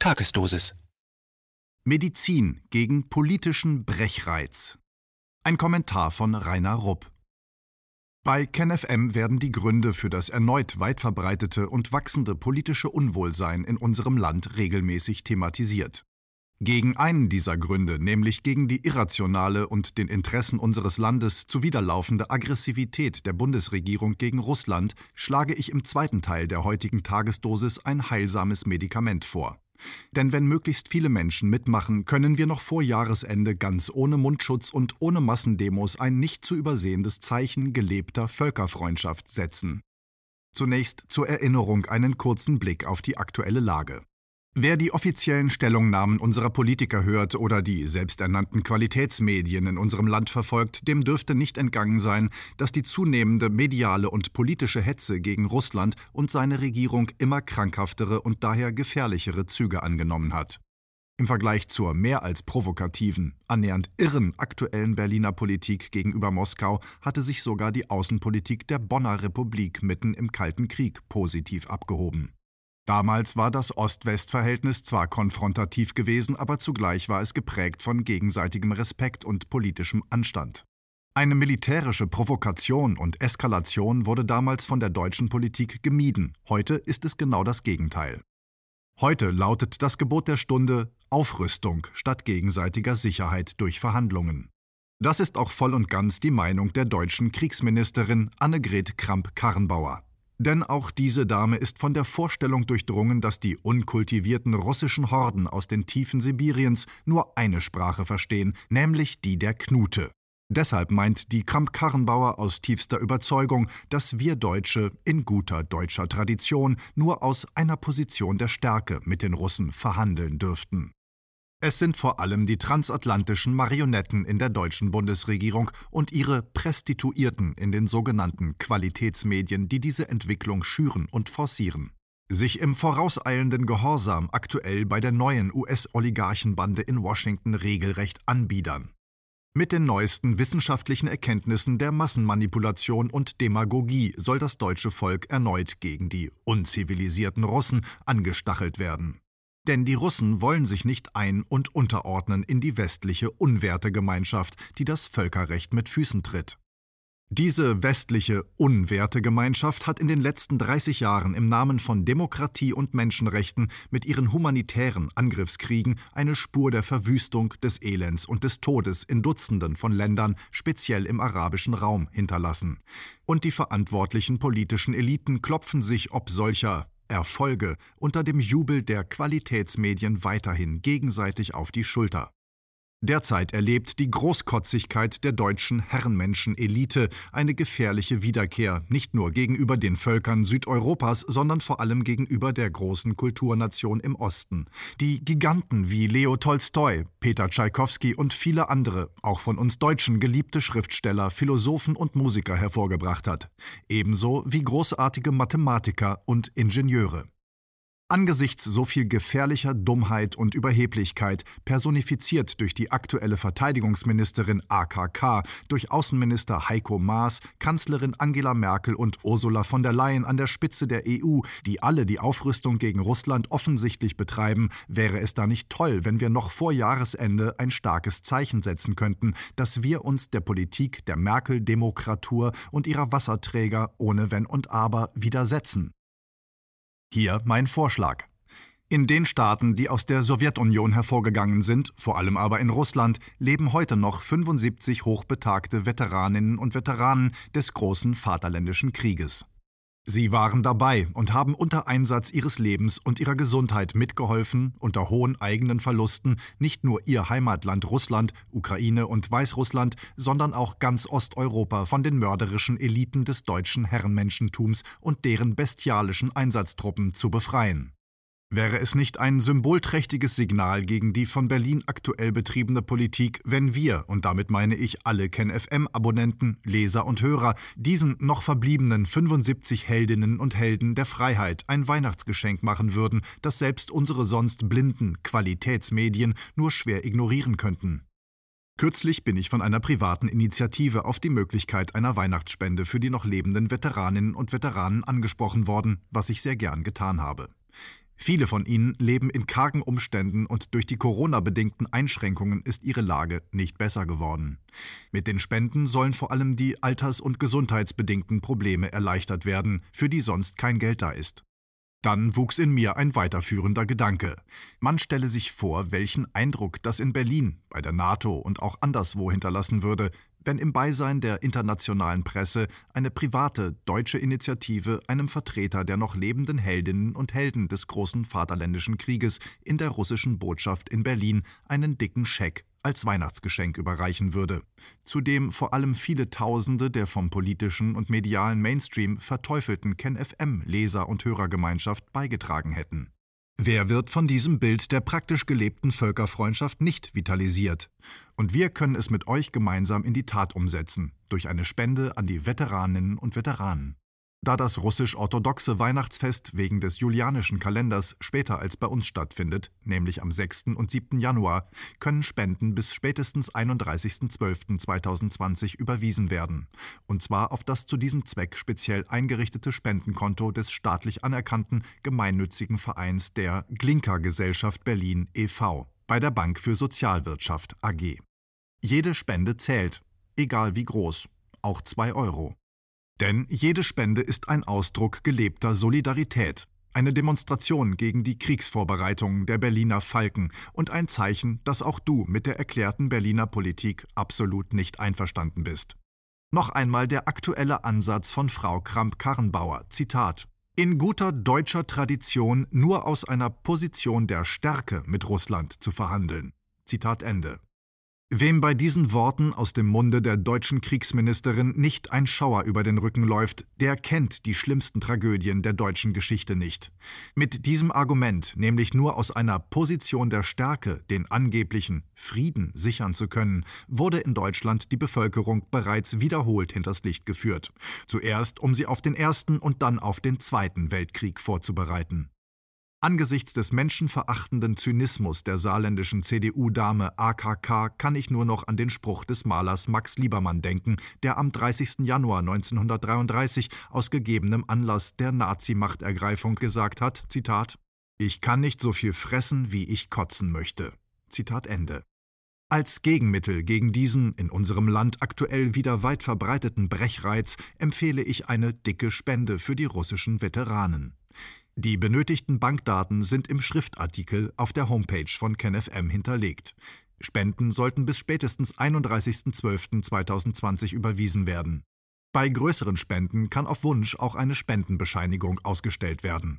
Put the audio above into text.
Tagesdosis. Medizin gegen politischen Brechreiz. Ein Kommentar von Rainer Rupp. Bei KenFM werden die Gründe für das erneut weit verbreitete und wachsende politische Unwohlsein in unserem Land regelmäßig thematisiert. Gegen einen dieser Gründe, nämlich gegen die irrationale und den Interessen unseres Landes zuwiderlaufende Aggressivität der Bundesregierung gegen Russland, schlage ich im zweiten Teil der heutigen Tagesdosis ein heilsames Medikament vor. Denn wenn möglichst viele Menschen mitmachen, können wir noch vor Jahresende ganz ohne Mundschutz und ohne Massendemos ein nicht zu übersehendes Zeichen gelebter Völkerfreundschaft setzen. Zunächst zur Erinnerung einen kurzen Blick auf die aktuelle Lage. Wer die offiziellen Stellungnahmen unserer Politiker hört oder die selbsternannten Qualitätsmedien in unserem Land verfolgt, dem dürfte nicht entgangen sein, dass die zunehmende mediale und politische Hetze gegen Russland und seine Regierung immer krankhaftere und daher gefährlichere Züge angenommen hat. Im Vergleich zur mehr als provokativen, annähernd irren aktuellen Berliner Politik gegenüber Moskau hatte sich sogar die Außenpolitik der Bonner Republik mitten im Kalten Krieg positiv abgehoben. Damals war das Ost-West-Verhältnis zwar konfrontativ gewesen, aber zugleich war es geprägt von gegenseitigem Respekt und politischem Anstand. Eine militärische Provokation und Eskalation wurde damals von der deutschen Politik gemieden, heute ist es genau das Gegenteil. Heute lautet das Gebot der Stunde Aufrüstung statt gegenseitiger Sicherheit durch Verhandlungen. Das ist auch voll und ganz die Meinung der deutschen Kriegsministerin Annegret Kramp-Karrenbauer. Denn auch diese Dame ist von der Vorstellung durchdrungen, dass die unkultivierten russischen Horden aus den Tiefen Sibiriens nur eine Sprache verstehen, nämlich die der Knute. Deshalb meint die Kramp-Karrenbauer aus tiefster Überzeugung, dass wir Deutsche in guter deutscher Tradition nur aus einer Position der Stärke mit den Russen verhandeln dürften. Es sind vor allem die transatlantischen Marionetten in der deutschen Bundesregierung und ihre Prestituierten in den sogenannten Qualitätsmedien, die diese Entwicklung schüren und forcieren. Sich im vorauseilenden Gehorsam aktuell bei der neuen US-Oligarchenbande in Washington regelrecht anbiedern. Mit den neuesten wissenschaftlichen Erkenntnissen der Massenmanipulation und Demagogie soll das deutsche Volk erneut gegen die unzivilisierten Russen angestachelt werden. Denn die Russen wollen sich nicht ein- und unterordnen in die westliche Unwertegemeinschaft, die das Völkerrecht mit Füßen tritt. Diese westliche Unwertegemeinschaft hat in den letzten 30 Jahren im Namen von Demokratie und Menschenrechten mit ihren humanitären Angriffskriegen eine Spur der Verwüstung, des Elends und des Todes in Dutzenden von Ländern, speziell im arabischen Raum, hinterlassen. Und die verantwortlichen politischen Eliten klopfen sich ob solcher Erfolge unter dem Jubel der Qualitätsmedien weiterhin gegenseitig auf die Schulter. Derzeit erlebt die Großkotzigkeit der deutschen Herrenmenschen-Elite eine gefährliche Wiederkehr, nicht nur gegenüber den Völkern Südeuropas, sondern vor allem gegenüber der großen Kulturnation im Osten, die Giganten wie Leo Tolstoi, Peter Tschaikowski und viele andere, auch von uns Deutschen geliebte Schriftsteller, Philosophen und Musiker hervorgebracht hat, ebenso wie großartige Mathematiker und Ingenieure. Angesichts so viel gefährlicher Dummheit und Überheblichkeit, personifiziert durch die aktuelle Verteidigungsministerin AKK, durch Außenminister Heiko Maas, Kanzlerin Angela Merkel und Ursula von der Leyen an der Spitze der EU, die alle die Aufrüstung gegen Russland offensichtlich betreiben, wäre es da nicht toll, wenn wir noch vor Jahresende ein starkes Zeichen setzen könnten, dass wir uns der Politik der Merkel-Demokratur und ihrer Wasserträger ohne Wenn und Aber widersetzen. Hier mein Vorschlag. In den Staaten, die aus der Sowjetunion hervorgegangen sind, vor allem aber in Russland, leben heute noch 75 hochbetagte Veteraninnen und Veteranen des großen Vaterländischen Krieges. Sie waren dabei und haben unter Einsatz ihres Lebens und ihrer Gesundheit mitgeholfen, unter hohen eigenen Verlusten nicht nur ihr Heimatland Russland, Ukraine und Weißrussland, sondern auch ganz Osteuropa von den mörderischen Eliten des deutschen Herrenmenschentums und deren bestialischen Einsatztruppen zu befreien. Wäre es nicht ein symbolträchtiges Signal gegen die von Berlin aktuell betriebene Politik, wenn wir, und damit meine ich alle KenFM-Abonnenten, Leser und Hörer, diesen noch verbliebenen 75 Heldinnen und Helden der Freiheit ein Weihnachtsgeschenk machen würden, das selbst unsere sonst blinden Qualitätsmedien nur schwer ignorieren könnten? Kürzlich bin ich von einer privaten Initiative auf die Möglichkeit einer Weihnachtsspende für die noch lebenden Veteraninnen und Veteranen angesprochen worden, was ich sehr gern getan habe. Viele von ihnen leben in kargen Umständen und durch die Corona-bedingten Einschränkungen ist ihre Lage nicht besser geworden. Mit den Spenden sollen vor allem die alters- und gesundheitsbedingten Probleme erleichtert werden, für die sonst kein Geld da ist. Dann wuchs in mir ein weiterführender Gedanke. Man stelle sich vor, welchen Eindruck das in Berlin, bei der NATO und auch anderswo hinterlassen würde, wenn im Beisein der internationalen Presse eine private deutsche Initiative einem Vertreter der noch lebenden Heldinnen und Helden des großen Vaterländischen Krieges in der russischen Botschaft in Berlin einen dicken Scheck als Weihnachtsgeschenk überreichen würde, zu dem vor allem viele Tausende der vom politischen und medialen Mainstream verteufelten KenFM-Leser- und Hörergemeinschaft beigetragen hätten. Wer wird von diesem Bild der praktisch gelebten Völkerfreundschaft nicht vitalisiert? Und wir können es mit euch gemeinsam in die Tat umsetzen, durch eine Spende an die Veteraninnen und Veteranen. Da das russisch-orthodoxe Weihnachtsfest wegen des julianischen Kalenders später als bei uns stattfindet, nämlich am 6. und 7. Januar, können Spenden bis spätestens 31.12.2020 überwiesen werden. Und zwar auf das zu diesem Zweck speziell eingerichtete Spendenkonto des staatlich anerkannten gemeinnützigen Vereins der Glinka Gesellschaft Berlin e.V. bei der Bank für Sozialwirtschaft AG. Jede Spende zählt, egal wie groß, auch 2 Euro. Denn jede Spende ist ein Ausdruck gelebter Solidarität, eine Demonstration gegen die Kriegsvorbereitungen der Berliner Falken und ein Zeichen, dass auch du mit der erklärten Berliner Politik absolut nicht einverstanden bist. Noch einmal der aktuelle Ansatz von Frau Kramp-Karrenbauer. Zitat. In guter deutscher Tradition nur aus einer Position der Stärke mit Russland zu verhandeln. Zitat Ende. Wem bei diesen Worten aus dem Munde der deutschen Kriegsministerin nicht ein Schauer über den Rücken läuft, der kennt die schlimmsten Tragödien der deutschen Geschichte nicht. Mit diesem Argument, nämlich nur aus einer Position der Stärke den angeblichen Frieden sichern zu können, wurde in Deutschland die Bevölkerung bereits wiederholt hinters Licht geführt. Zuerst, um sie auf den Ersten und dann auf den Zweiten Weltkrieg vorzubereiten. Angesichts des menschenverachtenden Zynismus der saarländischen CDU-Dame AKK kann ich nur noch an den Spruch des Malers Max Liebermann denken, der am 30. Januar 1933 aus gegebenem Anlass der Nazi-Machtergreifung gesagt hat: Zitat: Ich kann nicht so viel fressen, wie ich kotzen möchte. Zitat Ende. Als Gegenmittel gegen diesen in unserem Land aktuell wieder weit verbreiteten Brechreiz empfehle ich eine dicke Spende für die russischen Veteranen. Die benötigten Bankdaten sind im Schriftartikel auf der Homepage von KenFM hinterlegt. Spenden sollten bis spätestens 31.12.2020 überwiesen werden. Bei größeren Spenden kann auf Wunsch auch eine Spendenbescheinigung ausgestellt werden.